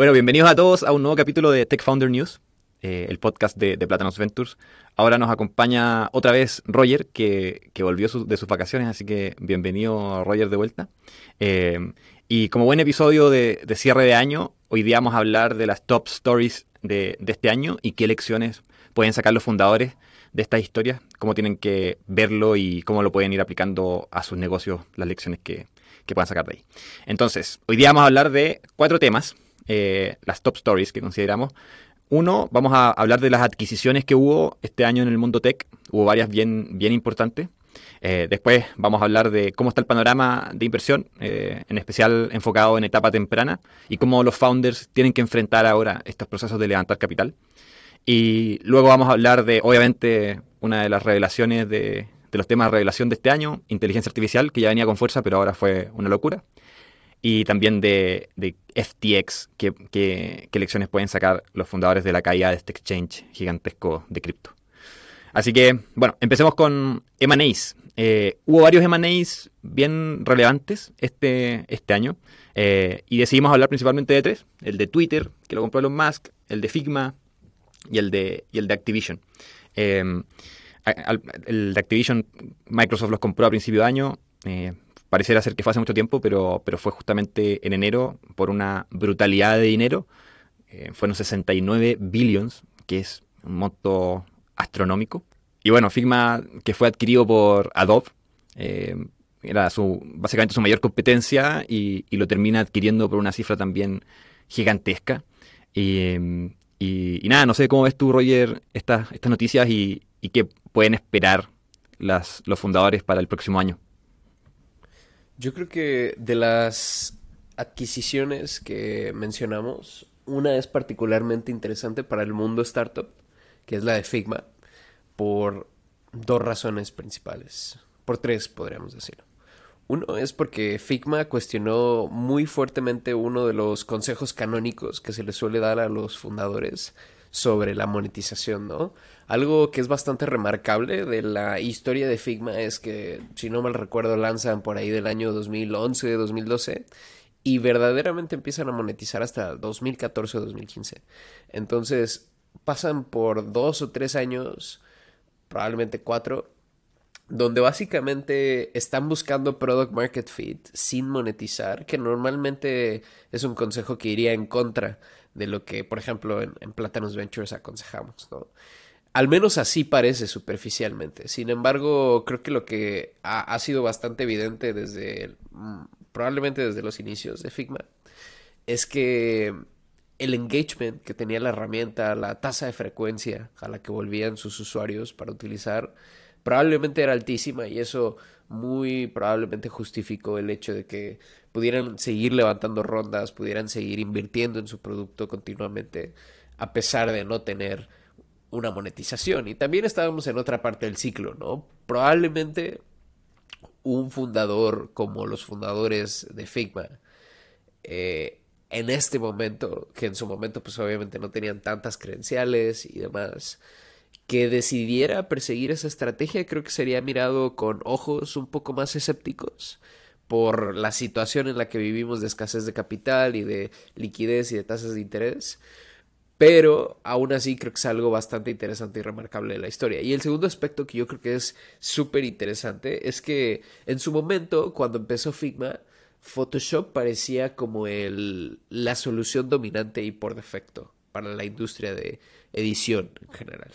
Bueno, bienvenidos a todos a un nuevo capítulo de Tech Founder News, eh, el podcast de, de Platanos Ventures. Ahora nos acompaña otra vez Roger, que, volvió de sus vacaciones, así que bienvenido Roger de vuelta. Eh, y como buen episodio de, cierre de año, hoy día vamos a hablar de las top stories de, este año y qué lecciones pueden sacar los fundadores de estas historias, cómo tienen que verlo y cómo lo pueden ir aplicando a sus negocios, las lecciones que, que puedan sacar de ahí. Entonces, hoy día vamos a hablar de cuatro temas. Eh, las top stories que consideramos. Uno, vamos a hablar de las adquisiciones que hubo este año en el mundo tech. Hubo varias bien, bien importantes. Eh, después vamos a hablar de cómo está el panorama de inversión, eh, en especial enfocado en etapa temprana, y cómo los founders tienen que enfrentar ahora estos procesos de levantar capital. Y luego vamos a hablar de, obviamente, una de las revelaciones de, de los temas de revelación de este año, inteligencia artificial, que ya venía con fuerza, pero ahora fue una locura y también de, FTX, qué lecciones pueden sacar los fundadores de la caída de este exchange gigantesco de cripto. Así que, bueno, empecemos con M&A's. Eh, hubo varios M&A's bien relevantes este, este año eh, y decidimos hablar principalmente de tres. El de Twitter, que lo compró Elon Musk, el de Figma y el de, y el de Activision. Eh, el de Activision, Microsoft los compró a principio de año. Pareciera ser que fue hace mucho tiempo, pero, pero fue justamente en enero por una brutalidad de dinero. Eh, fueron 69 billions, que es un monto astronómico. Y bueno, Figma, que fue adquirido por Adobe, eh, era su, básicamente su mayor competencia y, lo termina adquiriendo por una cifra también gigantesca. Y, nada, no sé cómo ves tú, Roger, estas, estas noticias y, y qué pueden esperar las, los fundadores para el próximo año. Yo creo que de las adquisiciones que mencionamos, una es particularmente interesante para el mundo startup, que es la de Figma, por dos razones principales, por tres podríamos decir. Uno es porque Figma cuestionó muy fuertemente uno de los consejos canónicos que se le suele dar a los fundadores sobre la monetización, ¿no? Algo que es bastante remarcable de la historia de Figma es que, si no mal recuerdo, lanzan por ahí del año 2011, 2012 y verdaderamente empiezan a monetizar hasta 2014 o 2015. Entonces, pasan por dos o tres años, probablemente cuatro, donde básicamente están buscando product market fit sin monetizar, que normalmente es un consejo que iría en contra de lo que, por ejemplo, en, en Platanus Ventures aconsejamos, ¿no? Al menos así parece superficialmente. Sin embargo, creo que lo que ha, sido bastante evidente desde, mm, probablemente desde los inicios de Figma, es que el engagement que tenía la herramienta, la tasa de frecuencia a la que volvían sus usuarios para utilizar, probablemente era altísima y eso muy probablemente justificó el hecho de que pudieran seguir levantando rondas, pudieran seguir invirtiendo en su producto continuamente, a pesar de no tener una monetización. Y también estábamos en otra parte del ciclo, ¿no? Probablemente un fundador como los fundadores de Figma, eh, en este momento, que en su momento pues obviamente no tenían tantas credenciales y demás, que decidiera perseguir esa estrategia, creo que sería mirado con ojos un poco más escépticos por la situación en la que vivimos de escasez de capital y de liquidez y de tasas de interés. Pero aún así creo que es algo bastante interesante y remarcable de la historia. Y el segundo aspecto que yo creo que es súper interesante es que en su momento, cuando empezó Figma, Photoshop parecía como el, la solución dominante y por defecto para la industria de edición en general.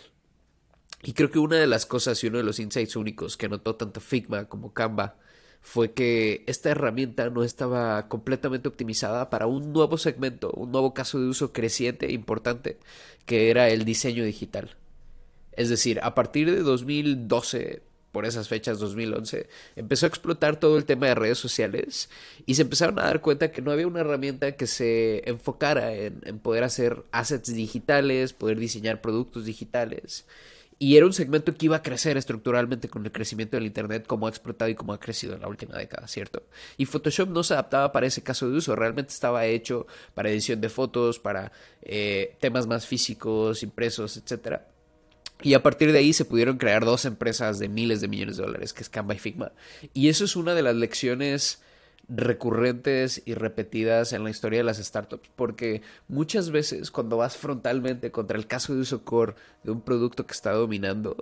Y creo que una de las cosas y uno de los insights únicos que notó tanto Figma como Canva fue que esta herramienta no estaba completamente optimizada para un nuevo segmento, un nuevo caso de uso creciente e importante, que era el diseño digital. Es decir, a partir de 2012, por esas fechas 2011, empezó a explotar todo el tema de redes sociales y se empezaron a dar cuenta que no había una herramienta que se enfocara en, en poder hacer assets digitales, poder diseñar productos digitales y era un segmento que iba a crecer estructuralmente con el crecimiento del Internet, como ha explotado y como ha crecido en la última década, ¿cierto? Y Photoshop no se adaptaba para ese caso de uso, realmente estaba hecho para edición de fotos, para eh, temas más físicos, impresos, etc. Y a partir de ahí se pudieron crear dos empresas de miles de millones de dólares, que es Canva y Figma. Y eso es una de las lecciones recurrentes y repetidas en la historia de las startups, porque muchas veces cuando vas frontalmente contra el caso de uso core de un producto que está dominando,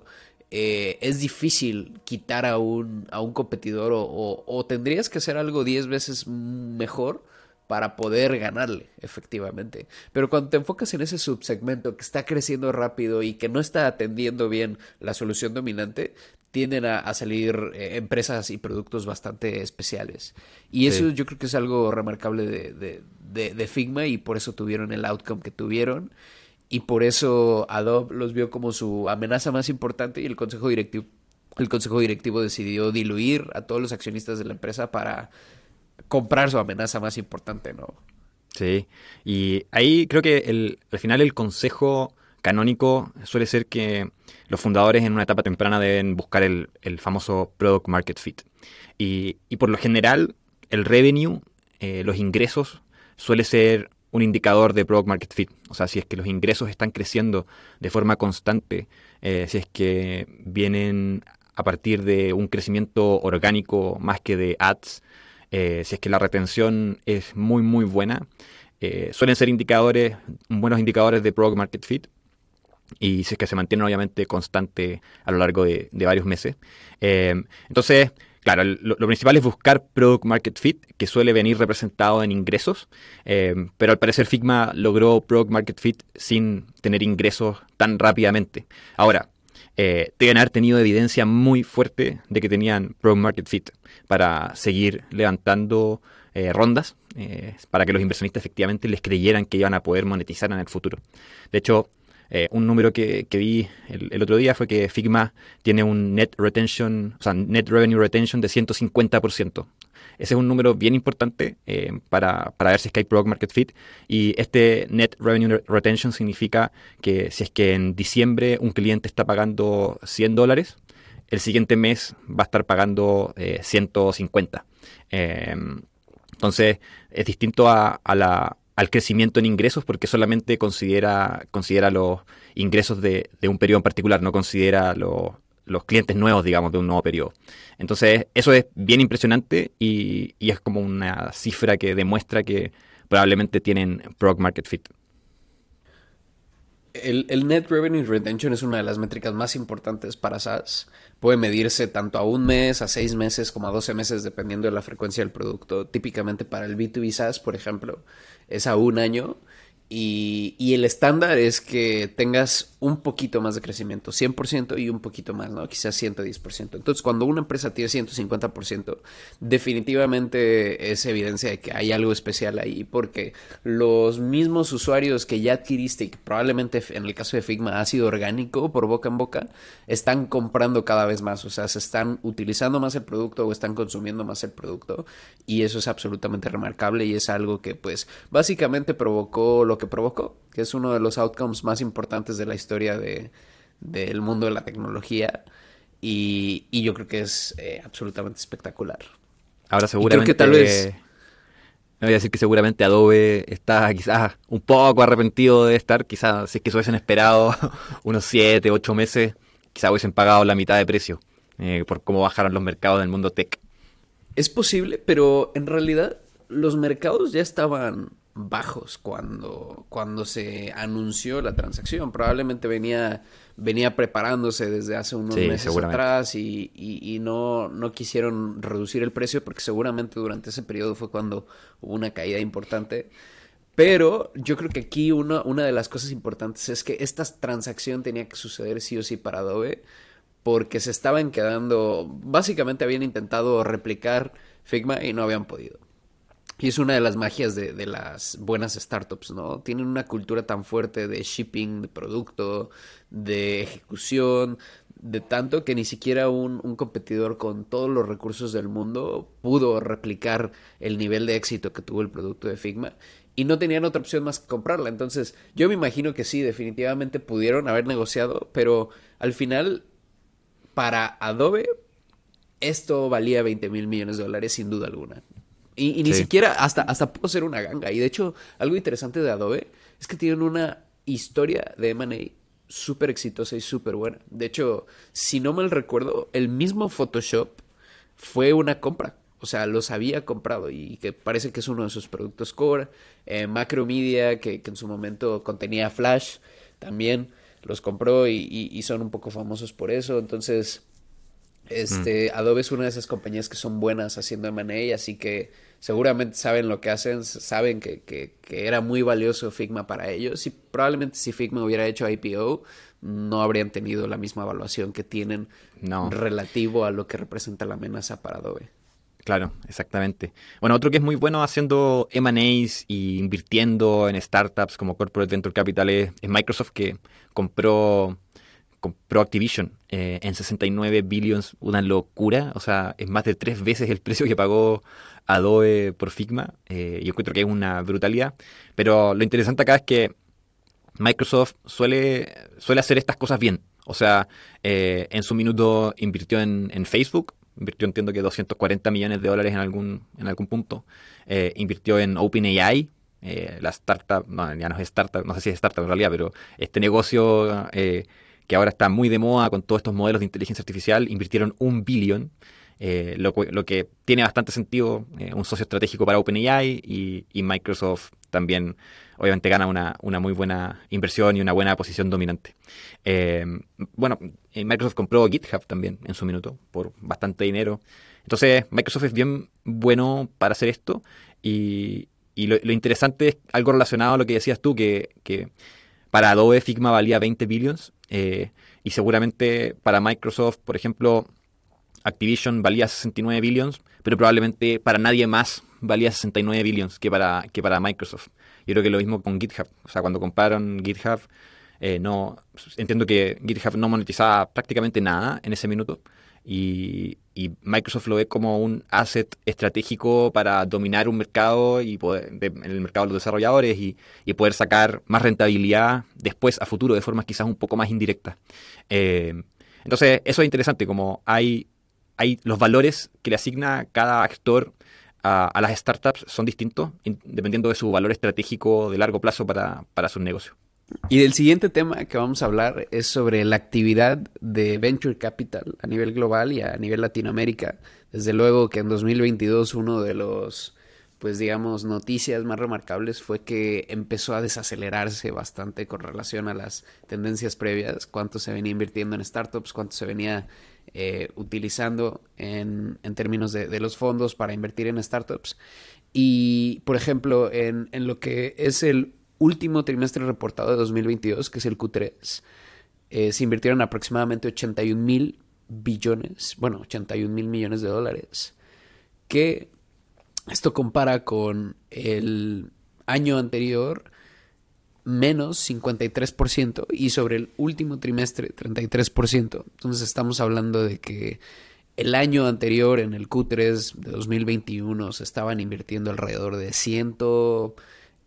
eh, es difícil quitar a un, a un competidor o, o tendrías que hacer algo 10 veces mejor para poder ganarle, efectivamente. Pero cuando te enfocas en ese subsegmento que está creciendo rápido y que no está atendiendo bien la solución dominante, tienden a, salir eh, empresas y productos bastante especiales. Y eso yo creo que es algo remarcable de, de, Figma y por eso tuvieron el outcome que tuvieron. Y por eso Adobe los vio como su amenaza más importante y el consejo directivo, el consejo directivo decidió diluir a todos los accionistas de la empresa para comprar su amenaza más importante, ¿no? Sí, y ahí creo que el, al final el consejo canónico suele ser que los fundadores en una etapa temprana deben buscar el, famoso product market fit. Y, por lo general, el revenue, eh, los ingresos, suele ser un indicador de product market fit. O sea, si es que los ingresos están creciendo de forma constante, eh, si es que vienen a partir de un crecimiento orgánico más que de ads, eh, si es que la retención es muy muy buena, suelen ser indicadores, buenos indicadores de product market fit y si es que se mantiene obviamente constante a lo largo de, varios meses. Eh, entonces, claro, lo, principal es buscar Product Market Fit, que suele venir representado en ingresos, eh, pero al parecer Figma logró Product Market Fit sin tener ingresos tan rápidamente. Ahora, eh, deben haber tenido evidencia muy fuerte de que tenían Product Market Fit para seguir levantando rondas, para que los inversionistas efectivamente les creyeran que iban a poder monetizar en el futuro. De hecho, eh, un número que, vi el, otro día fue que Figma tiene un net retention, o sea, net revenue retention de 150%. Ese es un número bien importante eh, para, ver si es hay product market fit. Y este net revenue retention significa que si es que en diciembre un cliente está pagando 100 dólares, el siguiente mes va a estar pagando 150. Eh, entonces es distinto a la, al crecimiento en ingresos porque solamente considera, considera los ingresos de, un periodo en particular, no considera los clientes nuevos, digamos, de un nuevo periodo. Entonces, eso es bien impresionante y, es como una cifra que demuestra que probablemente tienen product market fit. El, el, Net Revenue Retention es una de las métricas más importantes para SaaS. Puede medirse tanto a un mes, a seis meses, como a 12 meses, dependiendo de la frecuencia del producto. Típicamente para el B2B SaaS, por ejemplo, es a un año y, el estándar es que tengas un poquito más de crecimiento, 100% y un poquito más, ¿no? Quizás 110%. Entonces, cuando una empresa tiene 150%, definitivamente es evidencia de que hay algo especial ahí, porque los mismos usuarios que ya adquiriste y que probablemente en el caso de Figma ha sido orgánico por boca en boca, están comprando cada vez más, o sea, se están utilizando más el producto o están consumiendo más el producto y eso es absolutamente remarcable y es algo que pues básicamente provocó lo que provocó, que es uno de los outcomes más importantes de la historia de, del mundo de la tecnología. Y, yo creo que es eh, absolutamente espectacular. Ahora seguramente... que tal vez... Me voy a decir que seguramente Adobe está quizás un poco arrepentido de estar, quizás si es que se hubiesen esperado unos 7, 8 meses, quizás hubiesen pagado la mitad de precio eh, por cómo bajaron los mercados del mundo tech. Es posible, pero en realidad los mercados ya estaban bajos cuando, cuando se anunció la transacción. Probablemente venía, venía preparándose desde hace unos meses atrás y, y, no, no quisieron reducir el precio porque seguramente durante ese periodo fue cuando hubo una caída importante. Pero yo creo que aquí una, una de las cosas importantes es que esta transacción tenía que suceder sí o sí para Adobe porque se estaban quedando, básicamente habían intentado replicar Figma y no habían podido. Y es una de las magias de, de, las buenas startups, ¿no? Tienen una cultura tan fuerte de shipping, de producto, de ejecución, de tanto que ni siquiera un, un, competidor con todos los recursos del mundo pudo replicar el nivel de éxito que tuvo el producto de Figma. Y no tenían otra opción más que comprarla. Entonces, yo me imagino que sí, definitivamente pudieron haber negociado, pero al final, para Adobe, esto valía 20 mil millones de dólares sin duda alguna. Y, ni siquiera, hasta, hasta pudo ser una ganga. Y de hecho, algo interesante de Adobe es que tienen una historia de M&A súper exitosa y súper buena. De hecho, si no mal recuerdo, el mismo Photoshop fue una compra. o sea, los había comprado y que parece que es uno de sus productos core. Eh, Macromedia, que, que, en su momento contenía Flash, también los compró y, son un poco famosos por eso. Entonces, este, mm. Adobe es una de esas compañías que son buenas haciendo M&A, así que seguramente saben lo que hacen, saben que, que, que, era muy valioso Figma para ellos y probablemente si Figma hubiera hecho IPO no habrían tenido la misma evaluación que tienen relativo a lo que representa la amenaza para Adobe. Claro, exactamente. Bueno, otro que es muy bueno haciendo M&As y invirtiendo en startups como Corporate Venture Capital es, Microsoft que compró compró Activision eh, en 69 billions, una locura, o sea, es más de tres veces el precio que pagó Adobe por Figma. Eh, yo encuentro que es una brutalidad, pero lo interesante acá es que Microsoft suele, suele hacer estas cosas bien. O sea, eh, en su minuto invirtió en, Facebook, invirtió entiendo que 240 millones de dólares en algún, en algún punto. Eh, invirtió en OpenAI, la startup, no, ya no es startup, no sé si es startup en realidad, pero este negocio que ahora está muy de moda con todos estos modelos de inteligencia artificial, invirtieron un billón. lo, lo, que tiene bastante sentido, un socio estratégico para OpenAI y, y Microsoft también obviamente gana una, muy buena inversión y una buena posición dominante. Eh, bueno, eh, Microsoft compró GitHub también en su minuto por bastante dinero. Entonces, Microsoft es bien bueno para hacer esto y, lo, interesante es algo relacionado a lo que decías tú, que, para Adobe Figma valía 20 billions eh, y seguramente para Microsoft, por ejemplo, Activision valía 69 billions, pero probablemente para nadie más valía 69 billions que para, que para Microsoft. Yo creo que lo mismo con GitHub. O sea, cuando compraron GitHub, eh, no entiendo que GitHub no monetizaba prácticamente nada en ese minuto. Y, Microsoft lo ve como un asset estratégico para dominar un mercado y poder, en el mercado de los desarrolladores y, poder sacar más rentabilidad después a futuro de formas quizás un poco más indirectas. Eh, entonces, eso es interesante, como hay, hay los valores que le asigna cada actor a, las startups son distintos dependiendo de su valor estratégico de largo plazo para, para sus negocios. Y del siguiente tema que vamos a hablar es sobre la actividad de Venture Capital a nivel global y a nivel Latinoamérica. Desde luego que en 2022 uno de los, pues digamos, noticias más remarcables fue que empezó a desacelerarse bastante con relación a las tendencias previas, cuánto se venía invirtiendo en startups, cuánto se venía eh, utilizando en, términos de, los fondos para invertir en startups. Y, por ejemplo, en, lo que es el último trimestre reportado de 2022, que es el Q3, eh, se invirtieron aproximadamente 81 mil billones, bueno, 81 mil millones de dólares, que esto compara con el año anterior menos 53% y sobre el último trimestre 33%. Entonces estamos hablando de que el año anterior, en el Q3 de 2021, se estaban invirtiendo alrededor de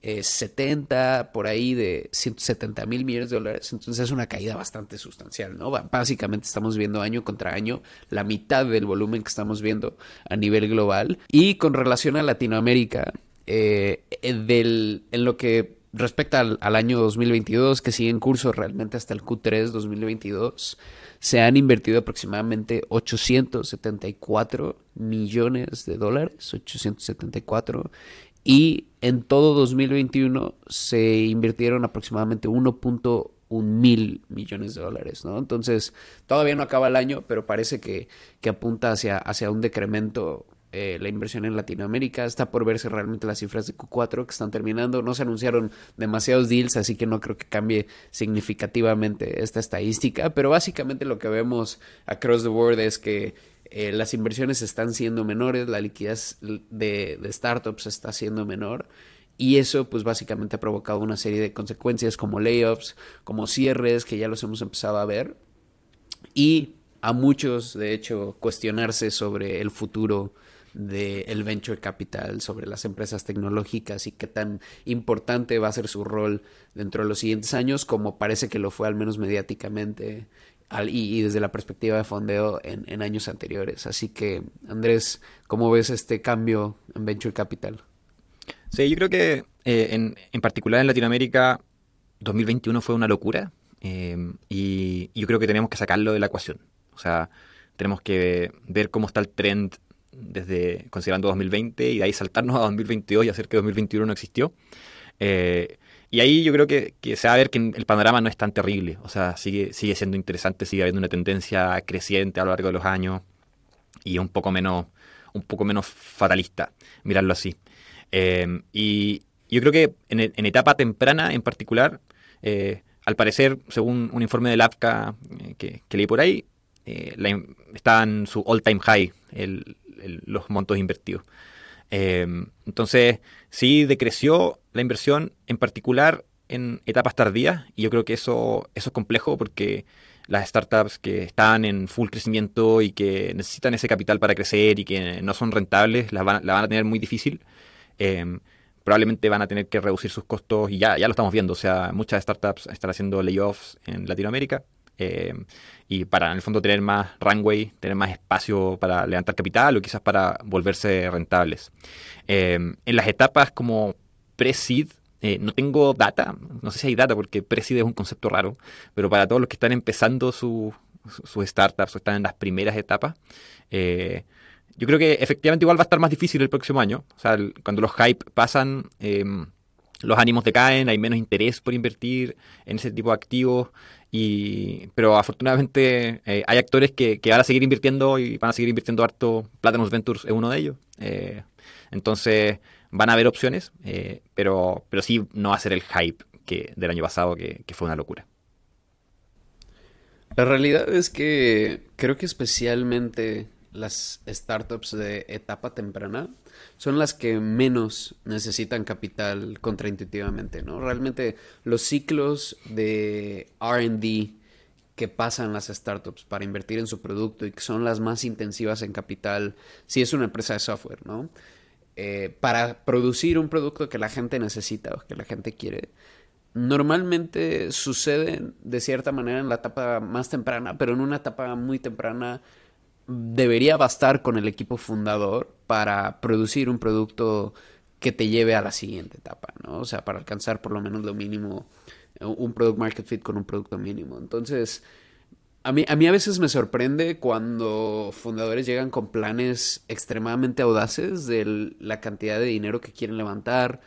170, por ahí de 170 mil millones de dólares. Entonces es una caída bastante sustancial, ¿no? Básicamente estamos viendo año contra año la mitad del volumen que estamos viendo a nivel global. Y con relación a Latinoamérica, eh, del, en lo que respecto al, año 2022, que sigue en curso realmente hasta el Q3 2022, se han invertido aproximadamente 874 millones de dólares, 874, y en todo 2021 se invirtieron aproximadamente 1.1 mil millones de dólares, ¿no? Entonces, todavía no acaba el año, pero parece que, que apunta hacia, hacia un decremento eh, la inversión en Latinoamérica. Está por verse realmente las cifras de Q4 que están terminando. No se anunciaron demasiados deals, así que no creo que cambie significativamente esta estadística. Pero básicamente lo que vemos across the board es que eh, las inversiones están siendo menores, la liquidez de, de startups está siendo menor. Y eso, pues básicamente ha provocado una serie de consecuencias como layoffs, como cierres, que ya los hemos empezado a ver. Y a muchos, de hecho, cuestionarse sobre el futuro del venture capital, sobre las empresas tecnológicas y qué tan importante va a ser su rol dentro de los siguientes años, como parece que lo fue al menos mediáticamente y, desde la perspectiva de fondeo en, años anteriores. Así que, Andrés, ¿cómo ves este cambio en venture capital? Sí, yo creo que eh, en, particular en Latinoamérica 2021 fue una locura eh, y yo creo que tenemos que sacarlo de la ecuación. O sea, tenemos que ver cómo está el trend desde considerando 2020 y de ahí saltarnos a 2022 y hacer que 2021 no existió. Eh, y ahí yo creo que, se va a ver que el panorama no es tan terrible. O sea, sigue, sigue siendo interesante, sigue habiendo una tendencia creciente a lo largo de los años y un poco menos, un poco menos fatalista, mirarlo así. Eh, y yo creo que en, etapa temprana en particular, eh, al parecer, según un informe del APCA eh, que, leí por ahí, está en su all-time high los montos invertidos. entonces, sí decreció la inversión, en particular en etapas tardías, y yo creo que eso, eso es complejo porque las startups que están en full crecimiento y que necesitan ese capital para crecer y que no son rentables, la van, la van a tener muy difícil. Em, probablemente van a tener que reducir sus costos y ya, ya lo estamos viendo. O sea, muchas startups están haciendo layoffs en Latinoamérica. Em, y para en el fondo tener más runway, tener más espacio para levantar capital o quizás para volverse rentables. Em, en las etapas como pre-seed, eh, no tengo data, no sé si hay data porque preside es un concepto raro, pero para todos los que están empezando sus startups o están en las primeras etapas, eh, yo creo que efectivamente igual va a estar más difícil el próximo año. O sea, cuando los hype pasan, los ánimos decaen, hay menos interés por invertir en ese tipo de activos. Y, pero afortunadamente eh, hay actores que, que, van a seguir invirtiendo y van a seguir invirtiendo harto. Platinum Ventures es uno de ellos. entonces, van a haber opciones, eh, pero, pero sí no va a ser el hype que, del año pasado, que, fue una locura. La realidad es que creo que especialmente las startups de etapa temprana son las que menos necesitan capital contraintuitivamente, ¿no? Realmente los ciclos de RD que pasan las startups para invertir en su producto y que son las más intensivas en capital, si es una empresa de software, ¿no? Eh, para producir un producto que la gente necesita o que la gente quiere, normalmente suceden de cierta manera en la etapa más temprana, pero en una etapa muy temprana debería bastar con el equipo fundador para producir un producto que te lleve a la siguiente etapa, ¿no? O sea, para alcanzar por lo menos lo mínimo, un product market fit con un producto mínimo. Entonces, a mí, a mí a veces me sorprende cuando fundadores llegan con planes extremadamente audaces de la cantidad de dinero que quieren levantar,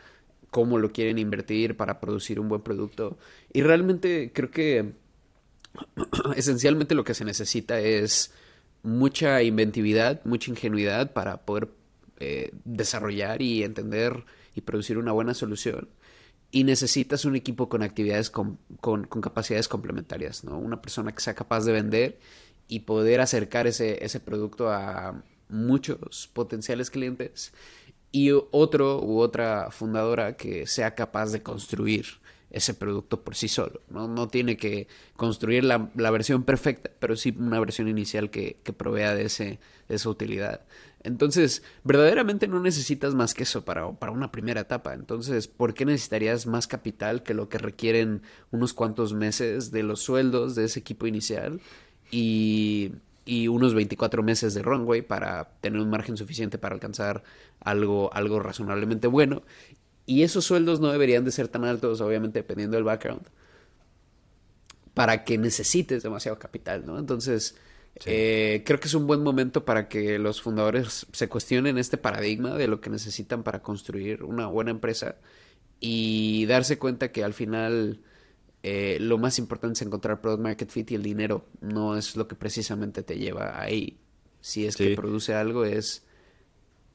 cómo lo quieren invertir para producir un buen producto. Y realmente creo que esencialmente lo que se necesita es mucha inventividad, mucha ingenuidad para poder eh, desarrollar y entender y producir una buena solución y necesitas un equipo con actividades con, con, capacidades complementarias, ¿no? Una persona que sea capaz de vender y poder acercar ese, ese producto a muchos potenciales clientes y otro u otra fundadora que sea capaz de construir ese producto por sí solo. No, no tiene que construir la, la, versión perfecta, pero sí una versión inicial que, que provea de, ese, de esa utilidad. Entonces, verdaderamente no necesitas más que eso para, para, una primera etapa. Entonces, ¿por qué necesitarías más capital que lo que requieren unos cuantos meses de los sueldos de ese equipo inicial y, y unos 24 meses de runway para tener un margen suficiente para alcanzar algo, algo razonablemente bueno? Y esos sueldos no deberían de ser tan altos, obviamente, dependiendo del background, para que necesites demasiado capital, ¿no? Entonces, eh, creo que es un buen momento para que los fundadores se cuestionen este paradigma de lo que necesitan para construir una buena empresa y darse cuenta que al final eh, lo más importante es encontrar product market fit y el dinero no es lo que precisamente te lleva ahí. Si es que produce algo es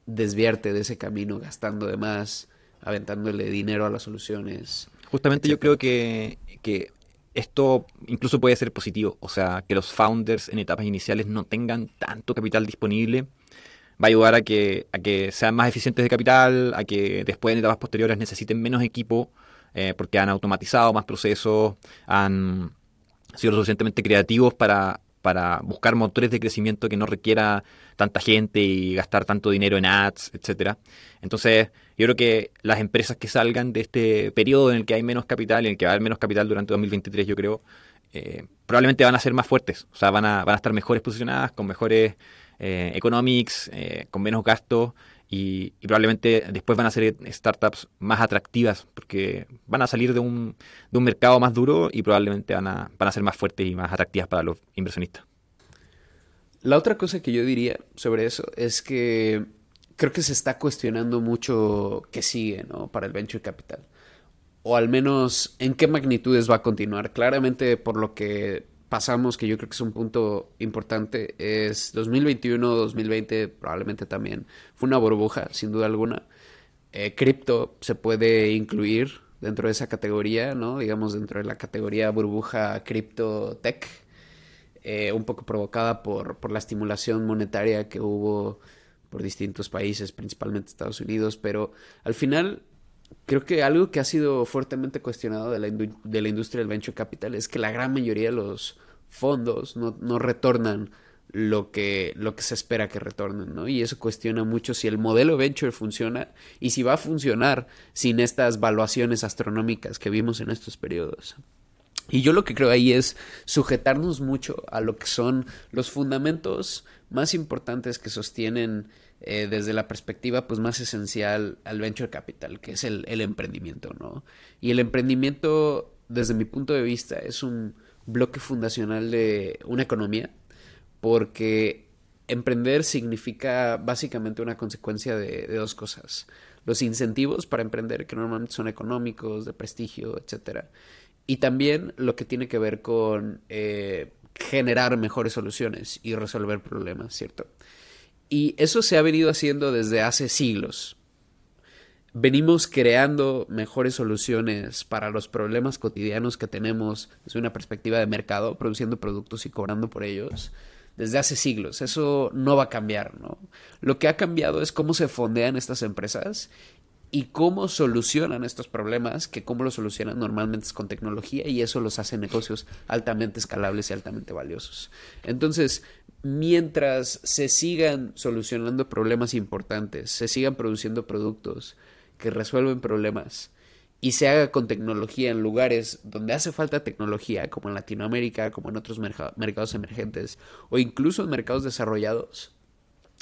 desviarte de ese camino gastando de más, aventándole dinero a las soluciones. Justamente yo creo que, que esto incluso puede ser positivo, o sea, que los founders en etapas iniciales no tengan tanto capital disponible va a ayudar a que, a que sean más eficientes de capital, a que después en etapas posteriores necesiten menos equipo, eh, porque han automatizado más procesos, han sido lo suficientemente creativos para, para buscar motores de crecimiento que no requiera tanta gente y gastar tanto dinero en ads, etcétera. Entonces, yo creo que las empresas que salgan de este periodo en el que hay menos capital, en el que va a haber menos capital durante 2023, yo creo, eh, probablemente van a ser más fuertes, o sea, van a, van a estar mejores posicionadas, con mejores eh, economics, eh, con menos gastos y, probablemente después van a ser startups más atractivas porque van a salir de un, de un mercado más duro y probablemente van a, van a ser más fuertes y más atractivas para los inversionistas. La otra cosa que yo diría sobre eso es que creo que se está cuestionando mucho qué sigue, ¿no? Para el venture capital. O al menos en qué magnitudes va a continuar. Claramente por lo que pasamos, que yo creo que es un punto importante, es 2021, 2020 probablemente también. Fue una burbuja, sin duda alguna. Eh, cripto se puede incluir dentro de esa categoría, ¿no? Digamos dentro de la categoría burbuja cripto tech eh, un poco provocada por, por la estimulación monetaria que hubo por distintos países, principalmente Estados Unidos, pero al final creo que algo que ha sido fuertemente cuestionado de la, de la industria del venture capital es que la gran mayoría de los fondos no, retornan lo que, lo que se espera que retornen, ¿no? Y eso cuestiona mucho si el modelo venture funciona y si va a funcionar sin estas valuaciones astronómicas que vimos en estos periodos. Y yo lo que creo ahí es sujetarnos mucho a lo que son los fundamentos más importantes que sostienen eh, desde la perspectiva pues más esencial al venture capital, que es el, emprendimiento, ¿no? Y el emprendimiento, desde mi punto de vista, es un bloque fundacional de una economía, porque emprender significa básicamente una consecuencia de, de dos cosas. Los incentivos para emprender, que normalmente son económicos, de prestigio, etcétera y también lo que tiene que ver con eh, generar mejores soluciones y resolver problemas, ¿cierto? Y eso se ha venido haciendo desde hace siglos. Venimos creando mejores soluciones para los problemas cotidianos que tenemos desde una perspectiva de mercado, produciendo productos y cobrando por ellos desde hace siglos. Eso no va a cambiar, ¿no? Lo que ha cambiado es cómo se fondean estas empresas y cómo solucionan estos problemas, que cómo lo solucionan normalmente es con tecnología y eso los hace negocios altamente escalables y altamente valiosos. Entonces, mientras se sigan solucionando problemas importantes, se sigan produciendo productos que resuelven problemas y se haga con tecnología en lugares donde hace falta tecnología, como en Latinoamérica, como en otros mercados emergentes o incluso en mercados desarrollados,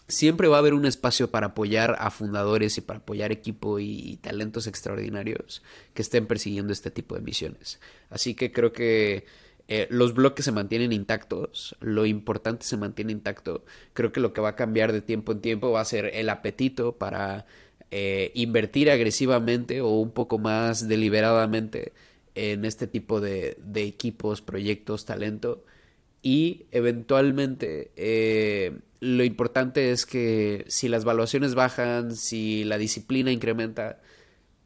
siempre va a haber un espacio para apoyar a fundadores y para apoyar equipo y, talentos extraordinarios que estén persiguiendo este tipo de misiones. Así que creo que eh, los bloques se mantienen intactos, lo importante se mantiene intacto. Creo que lo que va a cambiar de tiempo en tiempo va a ser el apetito para eh, invertir agresivamente o un poco más deliberadamente en este tipo de, de equipos, proyectos, talento y eventualmente eh, lo importante es que si las valuaciones bajan, si la disciplina incrementa,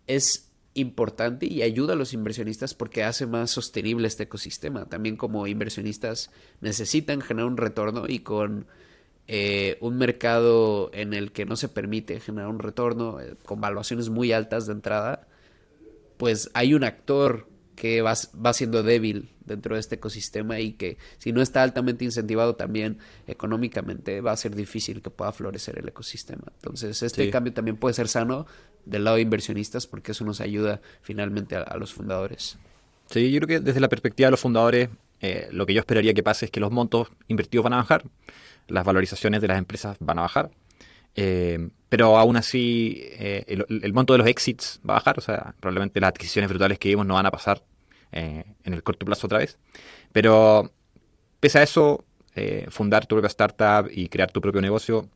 es importante y ayuda a los inversionistas porque hace más sostenible este ecosistema. También como inversionistas necesitan generar un retorno y con eh, un mercado en el que no se permite generar un retorno eh, con valuaciones muy altas de entrada, pues hay un actor que va, va siendo débil dentro de este ecosistema y que si no está altamente incentivado también económicamente va a ser difícil que pueda florecer el ecosistema. Entonces este cambio también puede ser sano del lado de inversionistas porque eso nos ayuda finalmente a, los fundadores. Sí, yo creo que desde la perspectiva de los fundadores eh, lo que yo esperaría que pase es que los montos invertidos van a bajar, las valorizaciones de las empresas van a bajar, eh, pero aún así eh, el, el, monto de los exits va a bajar, o sea, probablemente las adquisiciones brutales que vimos no van a pasar eh, en el corto plazo otra vez. Pero pese a eso, eh, fundar tu propia startup y crear tu propio negocio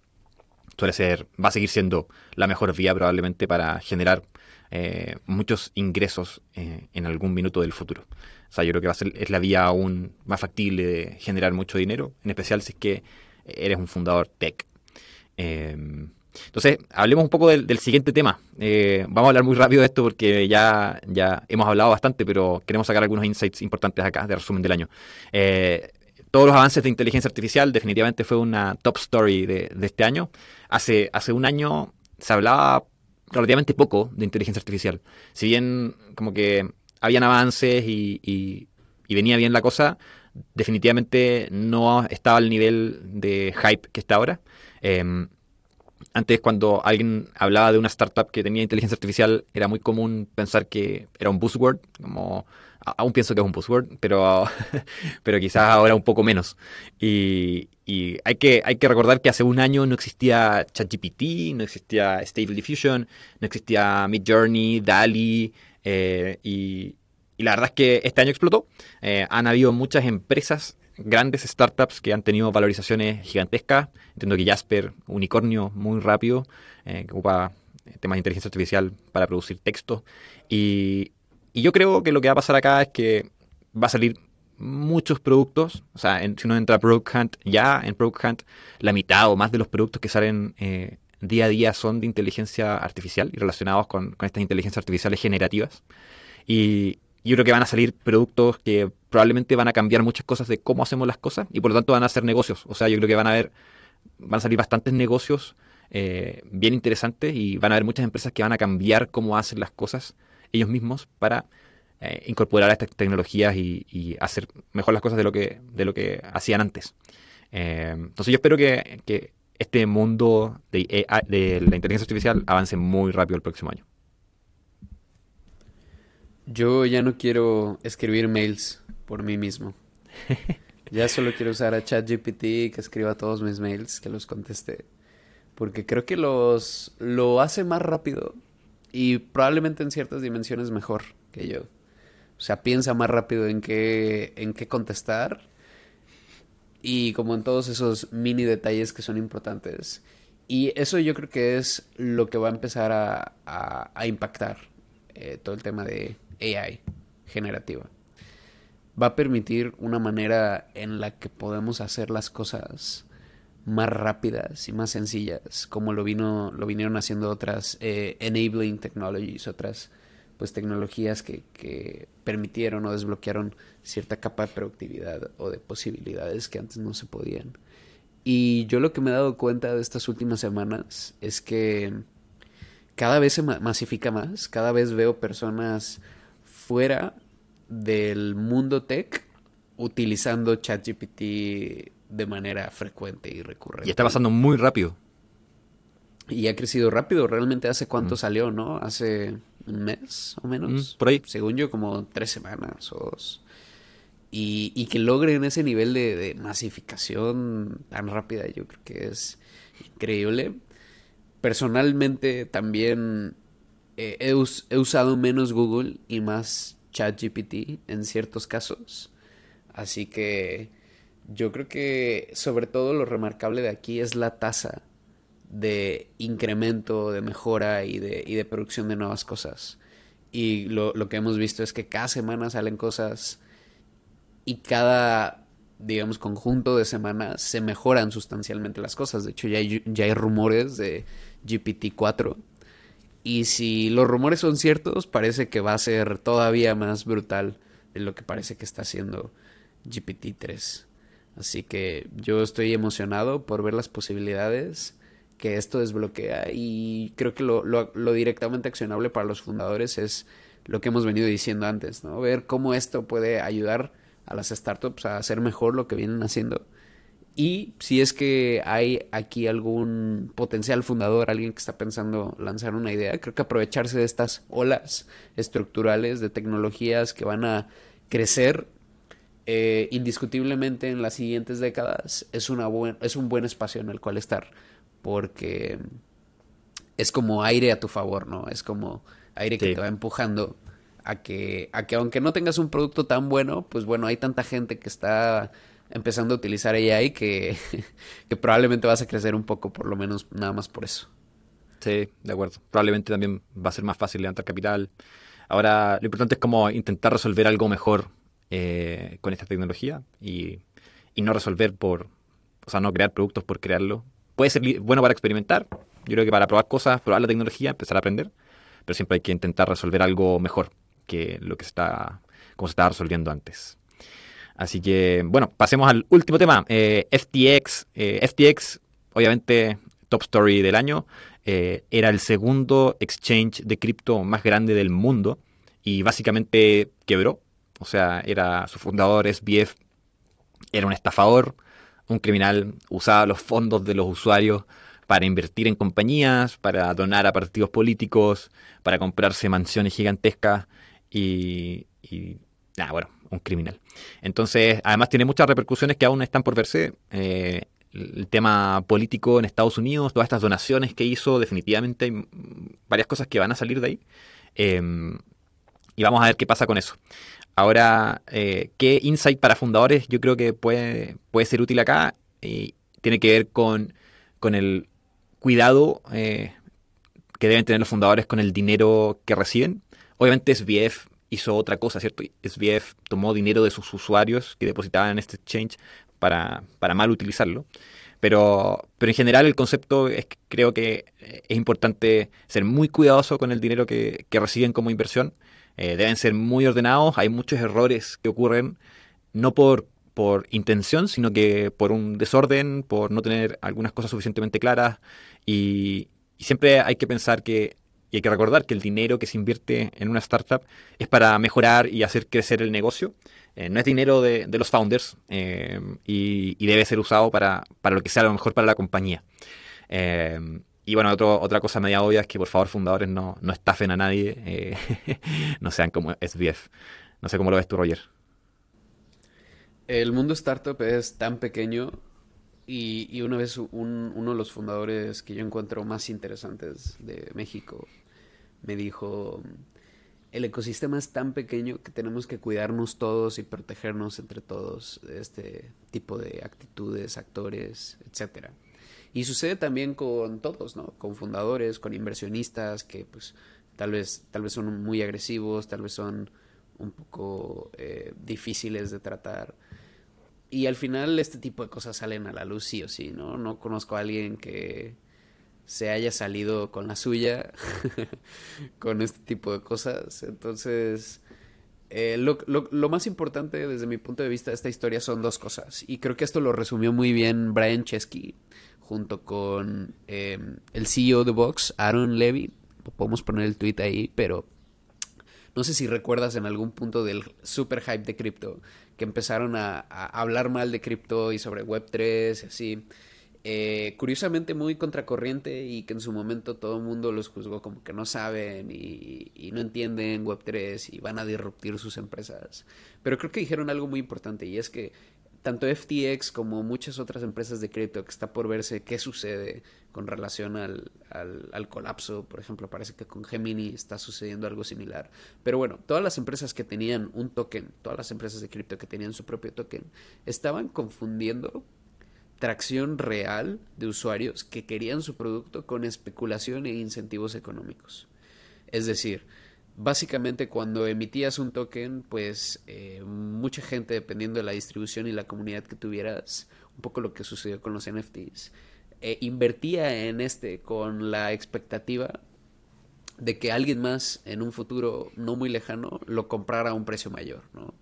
suele ser, va a seguir siendo la mejor vía probablemente para generar eh, muchos ingresos en algún minuto del futuro. O sea, yo creo que va a ser, es la vía aún más factible de generar mucho dinero, en especial si es que eres un fundador tech. Entonces, hablemos un poco del, siguiente tema. Eh, vamos a hablar muy rápido de esto porque ya, ya hemos hablado bastante, pero queremos sacar algunos insights importantes acá de resumen del año. Eh, todos los avances de inteligencia artificial definitivamente fue una top story de, este año. Hace, hace un año se hablaba relativamente poco de inteligencia artificial. Si bien como que habían avances y, venía bien la cosa, definitivamente no estaba al nivel de hype que está ahora. Em, antes, cuando alguien hablaba de una startup que tenía inteligencia artificial, era muy común pensar que era un buzzword, como aún pienso que es un buzzword, pero, pero quizás ahora un poco menos. Y, hay, que, hay que recordar que hace un año no existía ChatGPT, no existía Stable Diffusion, no existía Midjourney, DALI, eh, y, la verdad es que este año explotó. Eh, han habido muchas empresas grandes startups que han tenido valorizaciones gigantescas. Entiendo que Jasper, unicornio muy rápido, eh, que ocupa temas de inteligencia artificial para producir texto. Y, y, yo creo que lo que va a pasar acá es que va a salir muchos productos. O sea, si uno entra a Product Hunt, ya en Product Hunt, la mitad o más de los productos que salen eh, día a día son de inteligencia artificial y relacionados con, con estas inteligencias artificiales generativas. Y, yo creo que van a salir productos que probablemente van a cambiar muchas cosas de cómo hacemos las cosas y por lo tanto van a ser negocios. O sea, yo creo que van a haber, van a salir bastantes negocios eh, bien interesantes y van a haber muchas empresas que van a cambiar cómo hacen las cosas ellos mismos para eh, incorporar estas tecnologías y, hacer mejor las cosas de lo que, de lo que hacían antes. Eh, entonces yo espero que, que este mundo de la inteligencia artificial avance muy rápido el próximo año. Yo ya no quiero escribir mails por mí mismo. Ya solo quiero usar a ChatGPT que escriba todos mis mails, que los conteste. Porque creo que los lo hace más rápido y probablemente en ciertas dimensiones mejor que yo. O sea, piensa más rápido en qué, en qué contestar. Y como en todos esos mini detalles que son importantes. Y eso yo creo que es lo que va a empezar a, a, impactar eh, todo el tema de AI generativa. Va a permitir una manera en la que podemos hacer las cosas más rápidas y más sencillas, como lo vino, lo vinieron haciendo otras eh, enabling technologies, otras pues tecnologías que, que, permitieron o desbloquearon cierta capa de productividad o de posibilidades que antes no se podían. Y yo lo que me he dado cuenta de estas últimas semanas es que cada vez se masifica más, cada vez veo personas fuera del mundo tech utilizando ChatGPT de manera frecuente y recurrente. Y está pasando muy rápido. Y ha crecido rápido. Realmente hace cuánto mm. salió, ¿no? Hace un mes o menos. Mm, por ahí. Según yo, como tres semanas o dos. Y, y que logren ese nivel de, masificación tan rápida, yo creo que es increíble. Personalmente también eh, he, usado menos Google y más ChatGPT en ciertos casos. Así que yo creo que sobre todo lo remarcable de aquí es la tasa de incremento, de mejora y de, y de producción de nuevas cosas. Y lo, lo, que hemos visto es que cada semana salen cosas y cada, digamos, conjunto de semanas se mejoran sustancialmente las cosas. De hecho, ya hay, ya hay rumores de GPT-4 y si los rumores son ciertos, parece que va a ser todavía más brutal de lo que parece que está haciendo GPT-3. Así que yo estoy emocionado por ver las posibilidades que esto desbloquea y creo que lo, lo, directamente accionable para los fundadores es lo que hemos venido diciendo antes, ¿no? Ver cómo esto puede ayudar a las startups a hacer mejor lo que vienen haciendo y si es que hay aquí algún potencial fundador, alguien que está pensando lanzar una idea, creo que aprovecharse de estas olas estructurales de tecnologías que van a crecer eh, indiscutiblemente en las siguientes décadas es, una buen, es un buen espacio en el cual estar, porque es como aire a tu favor, ¿no? Es como aire que te va empujando a que, a que aunque no tengas un producto tan bueno, pues bueno, hay tanta gente que está empezando a utilizar AI que, que probablemente vas a crecer un poco, por lo menos nada más por eso. Sí, de acuerdo. Probablemente también va a ser más fácil levantar capital. Ahora, lo importante es como intentar resolver algo mejor eh, con esta tecnología y, y, no resolver por, o sea, no crear productos por crearlo. Puede ser bueno para experimentar. Yo creo que para probar cosas, probar la tecnología, empezar a aprender. Pero siempre hay que intentar resolver algo mejor que lo que está, como se estaba resolviendo antes. Así que, bueno, pasemos al último tema. Eh, FTX. Eh, FTX, obviamente, top story del año. Eh, era el segundo exchange de cripto más grande del mundo y básicamente quebró. O sea, era su fundador, SBF, era un estafador, un criminal, usaba los fondos de los usuarios para invertir en compañías, para donar a partidos políticos, para comprarse mansiones gigantescas y, y bueno, un criminal. Entonces, además tiene muchas repercusiones que aún están por verse. Eh, el tema político en Estados Unidos, todas estas donaciones que hizo, definitivamente hay varias cosas que van a salir de ahí. Em, y vamos a ver qué pasa con eso. Ahora, eh, ¿qué insight para fundadores yo creo que puede, puede ser útil acá? Y tiene que ver con, con el cuidado eh, que deben tener los fundadores con el dinero que reciben. Obviamente SBF hizo otra cosa, ¿cierto? SBF tomó dinero de sus usuarios que depositaban en este exchange para, para mal utilizarlo. Pero, pero en general el concepto es que creo que es importante ser muy cuidadoso con el dinero que, que reciben como inversión. Eh, deben ser muy ordenados. Hay muchos errores que ocurren, no por, por intención, sino que por un desorden, por no tener algunas cosas suficientemente claras. Y siempre hay que pensar que y hay que recordar que el dinero que se invierte en una startup es para mejorar y hacer crecer el negocio. Eh, no es dinero de, los founders eh, y, debe ser usado para, lo que sea lo mejor para la compañía. Eh, y bueno, otra cosa media obvia es que por favor fundadores no, no estafen a nadie, no sean como SBF. No sé cómo lo ves tú, Roger. El mundo startup es tan pequeño y, una vez uno de los fundadores que yo encuentro más interesantes de México me dijo, el ecosistema es tan pequeño que tenemos que cuidarnos todos y protegernos entre todos este tipo de actitudes, actores, etcétera. Y sucede también con todos, ¿no? Con fundadores, con inversionistas que pues tal vez, tal vez son muy agresivos, tal vez son un poco eh, difíciles de tratar. Y al final este tipo de cosas salen a la luz sí o sí, ¿no? No conozco a alguien que se haya salido con la suya con este tipo de cosas. Entonces, eh, lo, lo, más importante desde mi punto de vista de esta historia son dos cosas. Y creo que esto lo resumió muy bien Brian Chesky junto con eh, el CEO de Vox, Aaron Levy. Podemos poner el tweet ahí, pero no sé si recuerdas en algún punto del super hype de cripto, que empezaron a, a hablar mal de cripto y sobre Web3 y así. Eh, curiosamente muy contracorriente y que en su momento todo el mundo los juzgó como que no saben y, no entienden Web3 y van a disruptir sus empresas. Pero creo que dijeron algo muy importante y es que tanto FTX como muchas otras empresas de cripto que está por verse qué sucede con relación al, al, colapso, por ejemplo, parece que con Gemini está sucediendo algo similar. Pero bueno, todas las empresas que tenían un token, todas las empresas de cripto que tenían su propio token, estaban confundiendo tracción real de usuarios que querían su producto con especulación e incentivos económicos. Es decir, básicamente cuando emitías un token, pues eh, mucha gente, dependiendo de la distribución y la comunidad que tuvieras, un poco lo que sucedió con los NFTs, eh, invertía en este con la expectativa de que alguien más en un futuro no muy lejano lo comprara a un precio mayor, ¿no?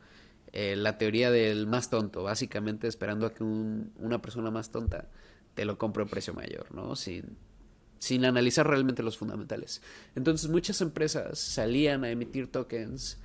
Eh, la teoría del más tonto, básicamente esperando a que una persona más tonta te lo compre a un precio mayor, ¿no? Sin, sin analizar realmente los fundamentales. Entonces muchas empresas salían a emitir tokens.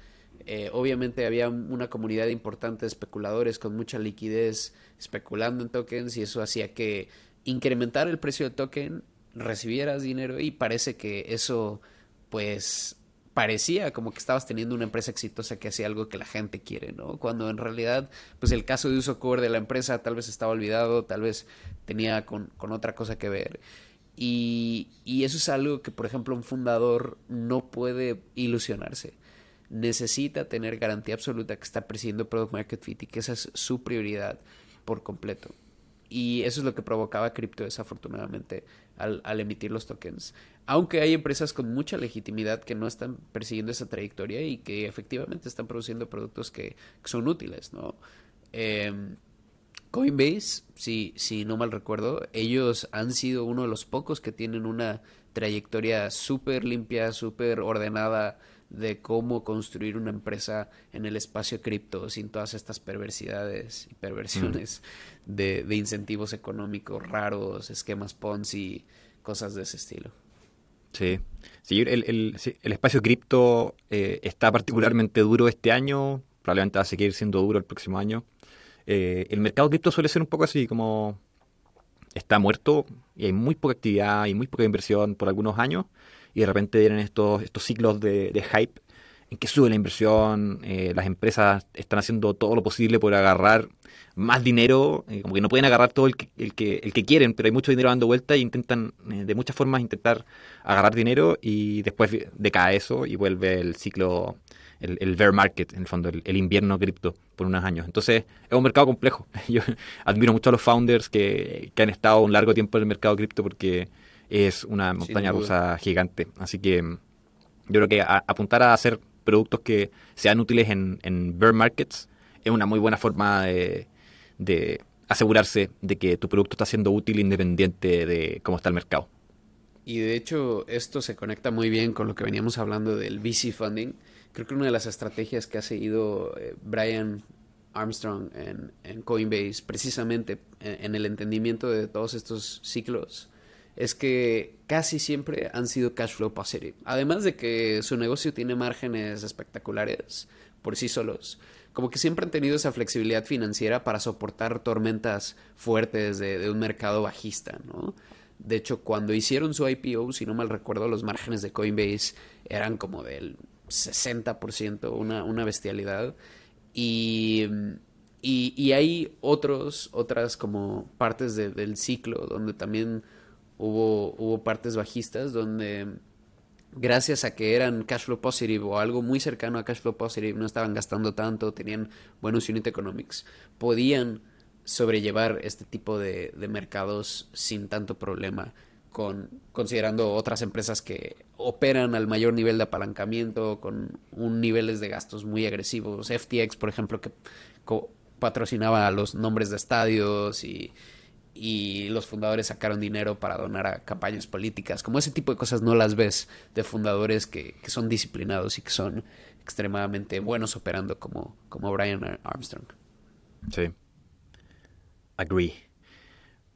Eh, obviamente había una comunidad importante de especuladores con mucha liquidez especulando en tokens y eso hacía que incrementar el precio del token, recibieras dinero y parece que eso pues parecía como que estabas teniendo una empresa exitosa que hacía algo que la gente quiere, ¿no? Cuando en realidad, pues el caso de uso core de la empresa tal vez estaba olvidado, tal vez tenía con, otra cosa que ver. Y, y, eso es algo que, por ejemplo, un fundador no puede ilusionarse. Necesita tener garantía absoluta que está persiguiendo Product Market Fit y que esa es su prioridad por completo. Y eso es lo que provocaba cripto desafortunadamente al, emitir los tokens. Aunque hay empresas con mucha legitimidad que no están persiguiendo esa trayectoria y que efectivamente están produciendo productos que, son útiles, ¿no? Em, Coinbase, si, si no mal recuerdo, ellos han sido uno de los pocos que tienen una trayectoria súper limpia, súper ordenada de cómo construir una empresa en el espacio cripto sin todas estas perversidades y perversiones de, incentivos económicos raros, esquemas Ponzi, cosas de ese estilo. Sí, sí el, espacio cripto eh, está particularmente duro este año, probablemente va a seguir siendo duro el próximo año. Eh, el mercado cripto suele ser un poco así, como está muerto y hay muy poca actividad y muy poca inversión por algunos años y de repente vienen estos, estos ciclos de, hype en que sube la inversión, eh, las empresas están haciendo todo lo posible por agarrar más dinero, eh, como que no pueden agarrar todo el que, el que, el que quieren, pero hay mucho dinero dando vuelta e intentan eh, de muchas formas intentar agarrar dinero y después decae eso y vuelve el ciclo el, bear market, en el fondo, el, invierno cripto por unos años. Entonces, es un mercado complejo. Yo admiro mucho a los founders que, han estado un largo tiempo en el mercado cripto porque es una montaña rusa gigante. Así que yo creo que apuntar a hacer productos que sean útiles en, en bear markets es una muy buena forma de, de asegurarse de que tu producto está siendo útil independiente de cómo está el mercado. Y de hecho, esto se conecta muy bien con lo que veníamos hablando del VC funding. Creo que una de las estrategias que ha seguido eh, Brian Armstrong en, Coinbase, precisamente en, el entendimiento de todos estos ciclos, es que casi siempre han sido cash flow positive. Además de que su negocio tiene márgenes espectaculares por sí solos, como que siempre han tenido esa flexibilidad financiera para soportar tormentas fuertes de, un mercado bajista, ¿no? De hecho, cuando hicieron su IPO, si no mal recuerdo, los márgenes de Coinbase eran como del 60%, una, una bestialidad. Y, y, hay otros, otras como partes del ciclo donde también hubo, hubo partes bajistas, donde gracias a que eran cash flow positive o algo muy cercano a cash flow positive, no estaban gastando tanto, tenían buenos unit economics, podían sobrellevar este tipo de, de mercados sin tanto problema con considerando otras empresas que operan al mayor nivel de apalancamiento con un niveles de gastos muy agresivos. FTX por ejemplo que patrocinaba los nombres de estadios y, y los fundadores sacaron dinero para donar a campañas políticas como ese tipo de cosas no las ves de fundadores que, que son disciplinados y que son extremadamente buenos operando como, como Brian Armstrong sí Agree.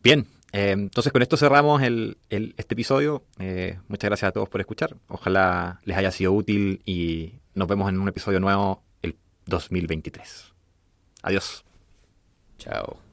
Bien, eh, entonces con esto cerramos el, este episodio. Eh, muchas gracias a todos por escuchar. Ojalá les haya sido útil y nos vemos en un episodio nuevo el 2023. Adiós. Chao.